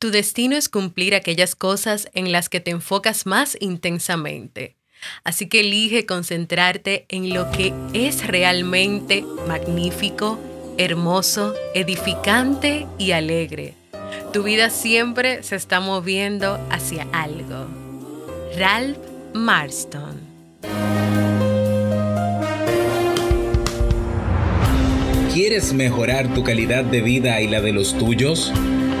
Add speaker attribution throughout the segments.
Speaker 1: Tu destino es cumplir aquellas cosas en las que te enfocas más intensamente. Así que elige concentrarte en lo que es realmente magnífico, hermoso, edificante y alegre. Tu vida siempre se está moviendo hacia algo. Ralph Marston
Speaker 2: ¿Quieres mejorar tu calidad de vida y la de los tuyos?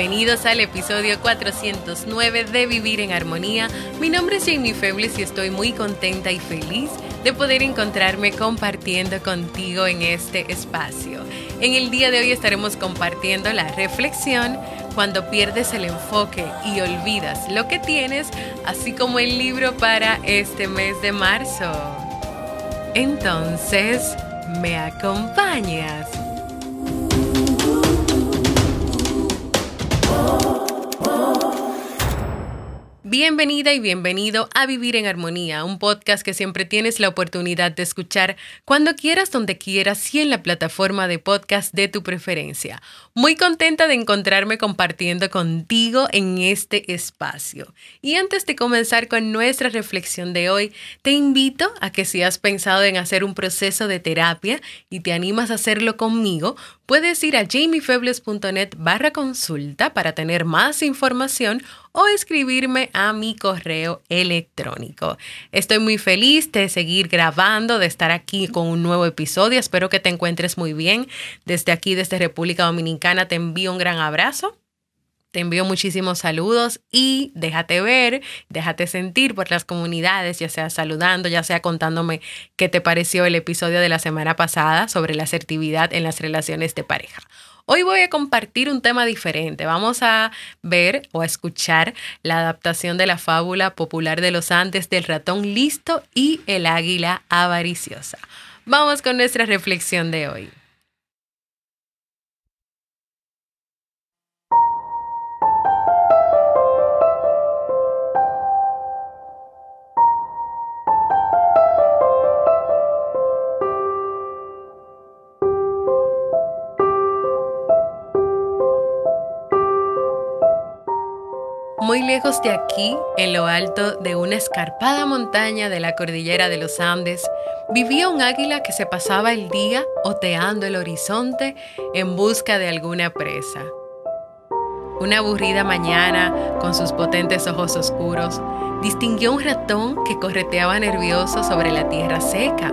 Speaker 1: Bienvenidos al episodio 409 de Vivir en Armonía. Mi nombre es Jamie Febles y estoy muy contenta y feliz de poder encontrarme compartiendo contigo en este espacio. En el día de hoy estaremos compartiendo la reflexión cuando pierdes el enfoque y olvidas lo que tienes, así como el libro para este mes de marzo. Entonces, ¿me acompañas? Bienvenida y bienvenido a Vivir en Armonía, un podcast que siempre tienes la oportunidad de escuchar cuando quieras, donde quieras y en la plataforma de podcast de tu preferencia. Muy contenta de encontrarme compartiendo contigo en este espacio. Y antes de comenzar con nuestra reflexión de hoy, te invito a que si has pensado en hacer un proceso de terapia y te animas a hacerlo conmigo, puedes ir a jamiefebles.net barra consulta para tener más información o escribirme a mi correo electrónico. Estoy muy feliz de seguir grabando, de estar aquí con un nuevo episodio. Espero que te encuentres muy bien. Desde aquí, desde República Dominicana, te envío un gran abrazo. Te envío muchísimos saludos y déjate ver, déjate sentir por las comunidades, ya sea saludando, ya sea contándome qué te pareció el episodio de la semana pasada sobre la asertividad en las relaciones de pareja. Hoy voy a compartir un tema diferente. Vamos a ver o a escuchar la adaptación de la fábula popular de los Andes del ratón listo y el águila avariciosa. Vamos con nuestra reflexión de hoy. Muy lejos de aquí, en lo alto de una escarpada montaña de la cordillera de los Andes, vivía un águila que se pasaba el día oteando el horizonte en busca de alguna presa. Una aburrida mañana, con sus potentes ojos oscuros, distinguió un ratón que correteaba nervioso sobre la tierra seca.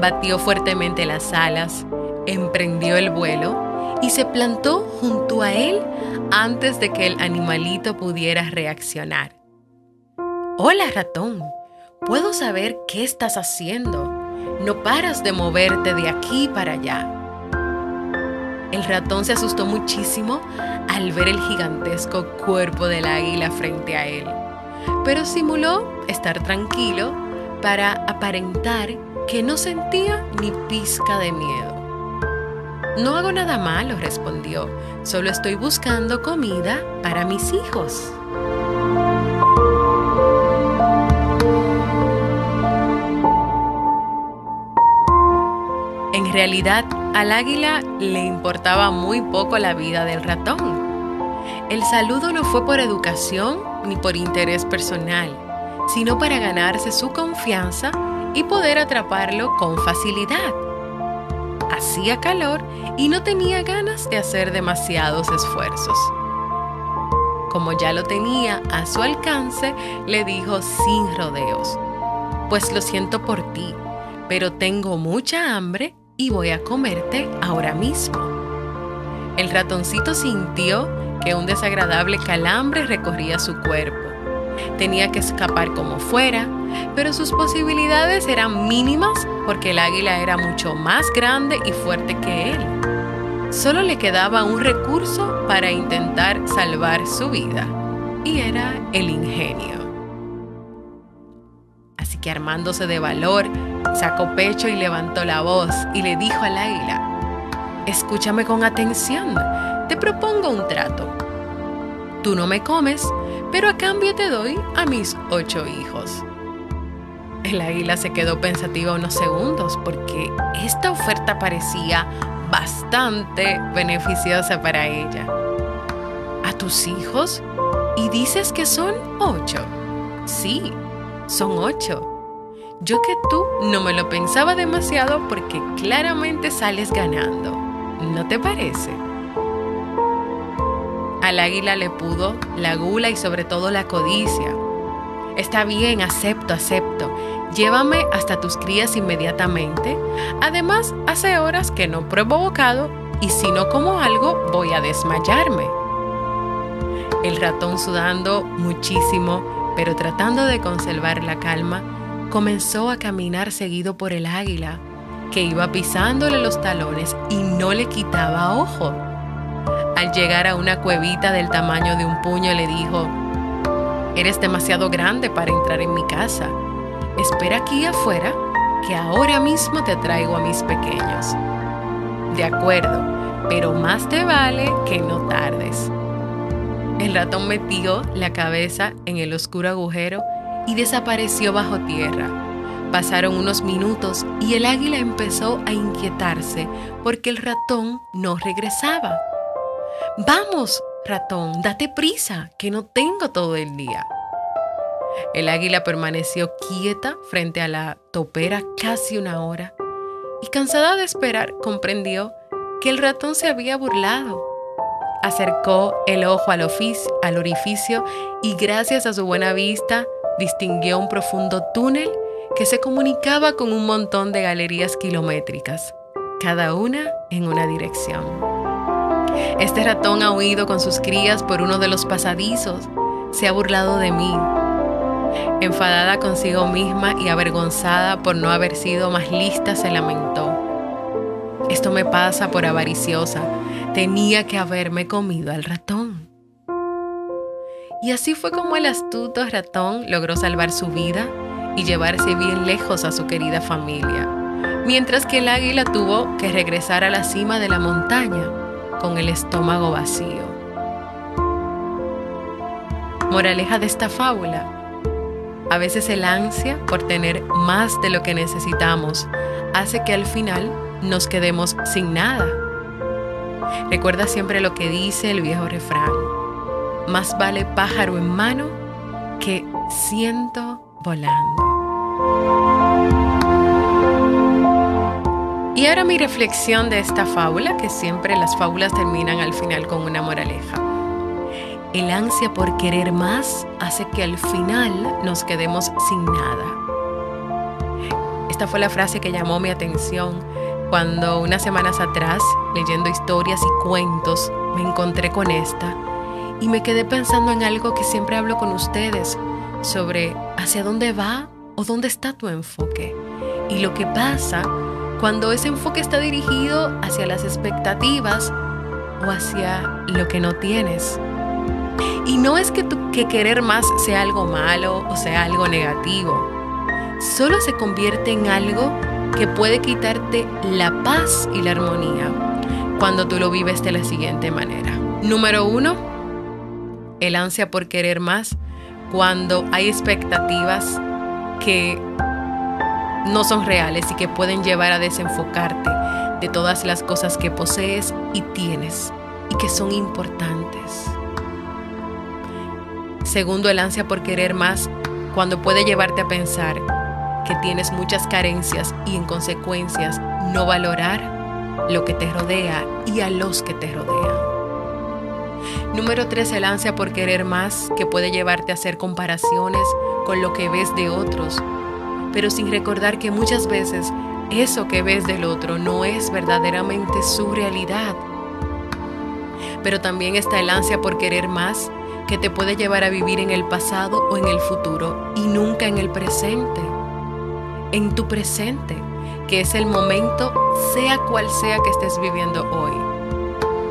Speaker 1: Batió fuertemente las alas, emprendió el vuelo y se plantó junto a él antes de que el animalito pudiera reaccionar. Hola ratón, ¿puedo saber qué estás haciendo? No paras de moverte de aquí para allá. El ratón se asustó muchísimo al ver el gigantesco cuerpo del águila frente a él, pero simuló estar tranquilo para aparentar que no sentía ni pizca de miedo. No hago nada malo, respondió. Solo estoy buscando comida para mis hijos. En realidad, al águila le importaba muy poco la vida del ratón. El saludo no fue por educación ni por interés personal, sino para ganarse su confianza y poder atraparlo con facilidad. Hacía calor y no tenía ganas de hacer demasiados esfuerzos. Como ya lo tenía a su alcance, le dijo sin rodeos, pues lo siento por ti, pero tengo mucha hambre y voy a comerte ahora mismo. El ratoncito sintió que un desagradable calambre recorría su cuerpo. Tenía que escapar como fuera, pero sus posibilidades eran mínimas porque el águila era mucho más grande y fuerte que él. Solo le quedaba un recurso para intentar salvar su vida, y era el ingenio. Así que armándose de valor, sacó pecho y levantó la voz y le dijo al águila, escúchame con atención, te propongo un trato. Tú no me comes, pero a cambio te doy a mis ocho hijos. El águila se quedó pensativa unos segundos porque esta oferta parecía bastante beneficiosa para ella. ¿A tus hijos? ¿Y dices que son ocho? Sí, son ocho. Yo que tú no me lo pensaba demasiado porque claramente sales ganando. ¿No te parece? Al águila le pudo la gula y sobre todo la codicia. Está bien, acepto, acepto. Llévame hasta tus crías inmediatamente. Además, hace horas que no pruebo bocado y si no como algo voy a desmayarme. El ratón sudando muchísimo, pero tratando de conservar la calma, comenzó a caminar seguido por el águila, que iba pisándole los talones y no le quitaba ojo. Al llegar a una cuevita del tamaño de un puño le dijo, Eres demasiado grande para entrar en mi casa. Espera aquí afuera, que ahora mismo te traigo a mis pequeños. De acuerdo, pero más te vale que no tardes. El ratón metió la cabeza en el oscuro agujero y desapareció bajo tierra. Pasaron unos minutos y el águila empezó a inquietarse porque el ratón no regresaba. Vamos, ratón, date prisa, que no tengo todo el día. El águila permaneció quieta frente a la topera casi una hora y cansada de esperar comprendió que el ratón se había burlado. Acercó el ojo al, al orificio y gracias a su buena vista distinguió un profundo túnel que se comunicaba con un montón de galerías kilométricas, cada una en una dirección. Este ratón ha huido con sus crías por uno de los pasadizos. Se ha burlado de mí. Enfadada consigo misma y avergonzada por no haber sido más lista, se lamentó. Esto me pasa por avariciosa. Tenía que haberme comido al ratón. Y así fue como el astuto ratón logró salvar su vida y llevarse bien lejos a su querida familia, mientras que el águila tuvo que regresar a la cima de la montaña con el estómago vacío. Moraleja de esta fábula. A veces el ansia por tener más de lo que necesitamos hace que al final nos quedemos sin nada. Recuerda siempre lo que dice el viejo refrán. Más vale pájaro en mano que ciento volando. Y ahora mi reflexión de esta fábula, que siempre las fábulas terminan al final con una moraleja. El ansia por querer más hace que al final nos quedemos sin nada. Esta fue la frase que llamó mi atención cuando unas semanas atrás, leyendo historias y cuentos, me encontré con esta y me quedé pensando en algo que siempre hablo con ustedes sobre hacia dónde va o dónde está tu enfoque y lo que pasa cuando ese enfoque está dirigido hacia las expectativas o hacia lo que no tienes. Y no es que, que querer más sea algo malo o sea algo negativo. Solo se convierte en algo que puede quitarte la paz y la armonía cuando tú lo vives de la siguiente manera. Número uno, el ansia por querer más cuando hay expectativas que no son reales y que pueden llevar a desenfocarte de todas las cosas que posees y tienes y que son importantes. Segundo, el ansia por querer más cuando puede llevarte a pensar que tienes muchas carencias y en consecuencias no valorar lo que te rodea y a los que te rodean. Número 3, el ansia por querer más que puede llevarte a hacer comparaciones con lo que ves de otros, pero sin recordar que muchas veces eso que ves del otro no es verdaderamente su realidad. Pero también está el ansia por querer más que te puede llevar a vivir en el pasado o en el futuro y nunca en el presente. En tu presente, que es el momento, sea cual sea que estés viviendo hoy.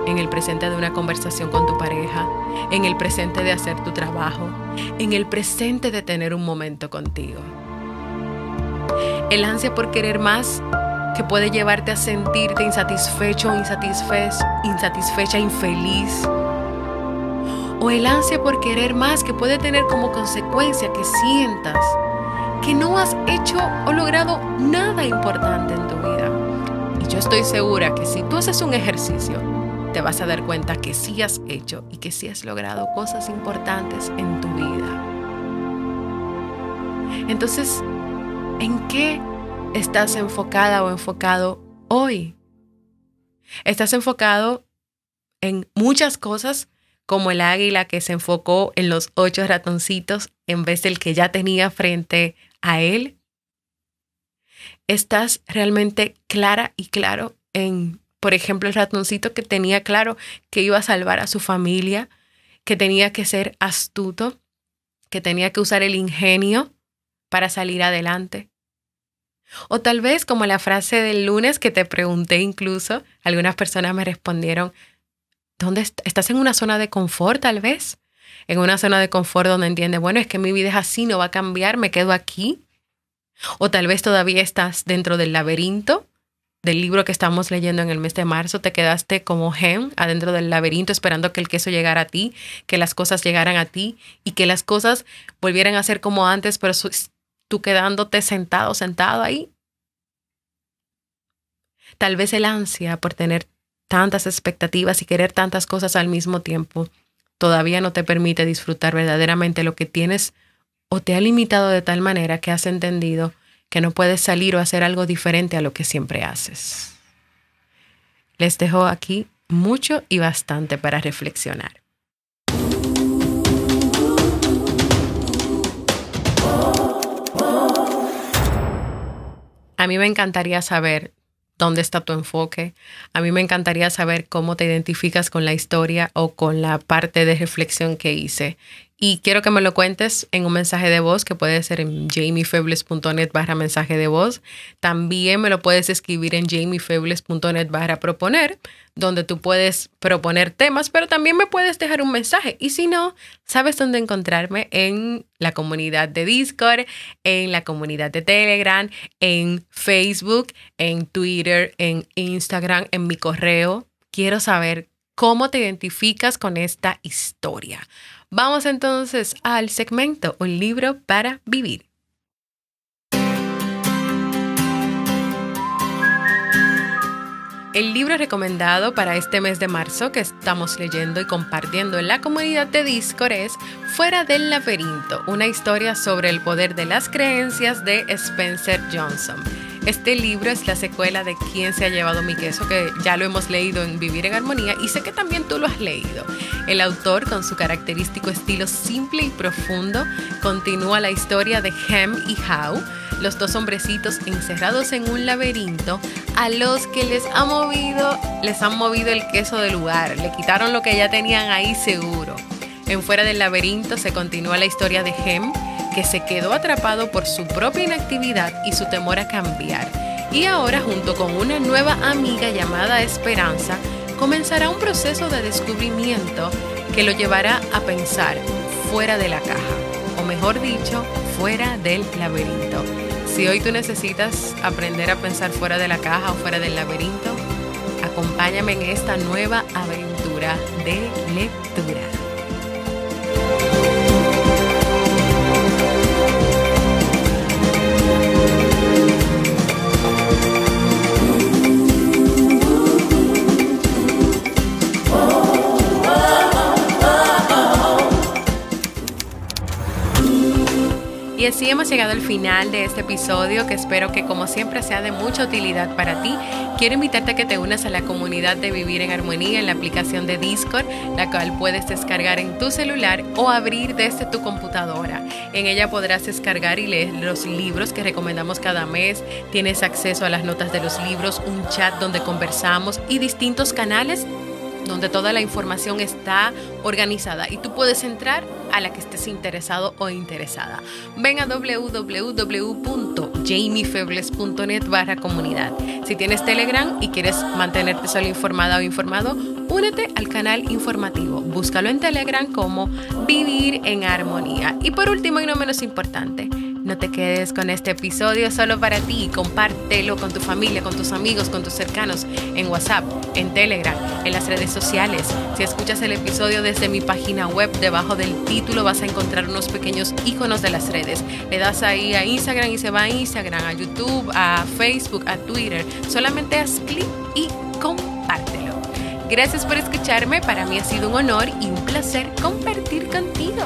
Speaker 1: En el presente de una conversación con tu pareja, en el presente de hacer tu trabajo, en el presente de tener un momento contigo. El ansia por querer más que puede llevarte a sentirte insatisfecho, insatisfecha, infeliz. O el ansia por querer más que puede tener como consecuencia que sientas que no has hecho o logrado nada importante en tu vida. Y yo estoy segura que si tú haces un ejercicio, te vas a dar cuenta que sí has hecho y que sí has logrado cosas importantes en tu vida. Entonces, ¿en qué estás enfocada o enfocado hoy? Estás enfocado en muchas cosas como el águila que se enfocó en los ocho ratoncitos en vez del que ya tenía frente a él. Estás realmente clara y claro en, por ejemplo, el ratoncito que tenía claro que iba a salvar a su familia, que tenía que ser astuto, que tenía que usar el ingenio para salir adelante. O tal vez como la frase del lunes que te pregunté incluso, algunas personas me respondieron, ¿dónde estás en una zona de confort tal vez? En una zona de confort donde entiendes, bueno, es que mi vida es así, no va a cambiar, me quedo aquí. O tal vez todavía estás dentro del laberinto del libro que estamos leyendo en el mes de marzo, te quedaste como Hem adentro del laberinto esperando que el queso llegara a ti, que las cosas llegaran a ti y que las cosas volvieran a ser como antes, pero tú quedándote sentado, sentado ahí. Tal vez el ansia por tener tantas expectativas y querer tantas cosas al mismo tiempo todavía no te permite disfrutar verdaderamente lo que tienes o te ha limitado de tal manera que has entendido que no puedes salir o hacer algo diferente a lo que siempre haces. Les dejo aquí mucho y bastante para reflexionar. A mí me encantaría saber dónde está tu enfoque. A mí me encantaría saber cómo te identificas con la historia o con la parte de reflexión que hice. Y quiero que me lo cuentes en un mensaje de voz que puede ser en jamiefebles.net barra mensaje de voz. También me lo puedes escribir en jamiefebles.net barra proponer, donde tú puedes proponer temas, pero también me puedes dejar un mensaje. Y si no, sabes dónde encontrarme en la comunidad de Discord, en la comunidad de Telegram, en Facebook, en Twitter, en Instagram, en mi correo. Quiero saber cómo te identificas con esta historia. Vamos entonces al segmento Un libro para vivir. El libro recomendado para este mes de marzo que estamos leyendo y compartiendo en la comunidad de Discord es Fuera del laberinto, una historia sobre el poder de las creencias de Spencer Johnson. Este libro es la secuela de Quién se ha llevado mi queso, que ya lo hemos leído en Vivir en Armonía y sé que también tú lo has leído. El autor, con su característico estilo simple y profundo, continúa la historia de Hem y How, los dos hombrecitos encerrados en un laberinto a los que les ha movido, les han movido el queso del lugar, le quitaron lo que ya tenían ahí seguro. En Fuera del Laberinto se continúa la historia de Hem, que se quedó atrapado por su propia inactividad y su temor a cambiar. Y ahora, junto con una nueva amiga llamada Esperanza, comenzará un proceso de descubrimiento que lo llevará a pensar fuera de la caja, o mejor dicho, fuera del laberinto. Si hoy tú necesitas aprender a pensar fuera de la caja o fuera del laberinto, acompáñame en esta nueva aventura de lectura. Y así hemos llegado al final de este episodio que espero que como siempre sea de mucha utilidad para ti. Quiero invitarte a que te unas a la comunidad de Vivir en Armonía en la aplicación de Discord, la cual puedes descargar en tu celular o abrir desde tu computadora. En ella podrás descargar y leer los libros que recomendamos cada mes. Tienes acceso a las notas de los libros, un chat donde conversamos y distintos canales donde toda la información está organizada y tú puedes entrar a la que estés interesado o interesada. Ven a www.jamiefebles.net barra comunidad. Si tienes Telegram y quieres mantenerte solo informada o informado, únete al canal informativo. Búscalo en Telegram como Vivir en Armonía. Y por último y no menos importante, no te quedes con este episodio solo para ti. Compártelo con tu familia, con tus amigos, con tus cercanos, en WhatsApp, en Telegram, en las redes sociales. Si escuchas el episodio desde mi página web, debajo del título vas a encontrar unos pequeños iconos de las redes. Le das ahí a Instagram y se va a Instagram, a YouTube, a Facebook, a Twitter. Solamente haz clic y compártelo. Gracias por escucharme. Para mí ha sido un honor y un placer compartir contigo.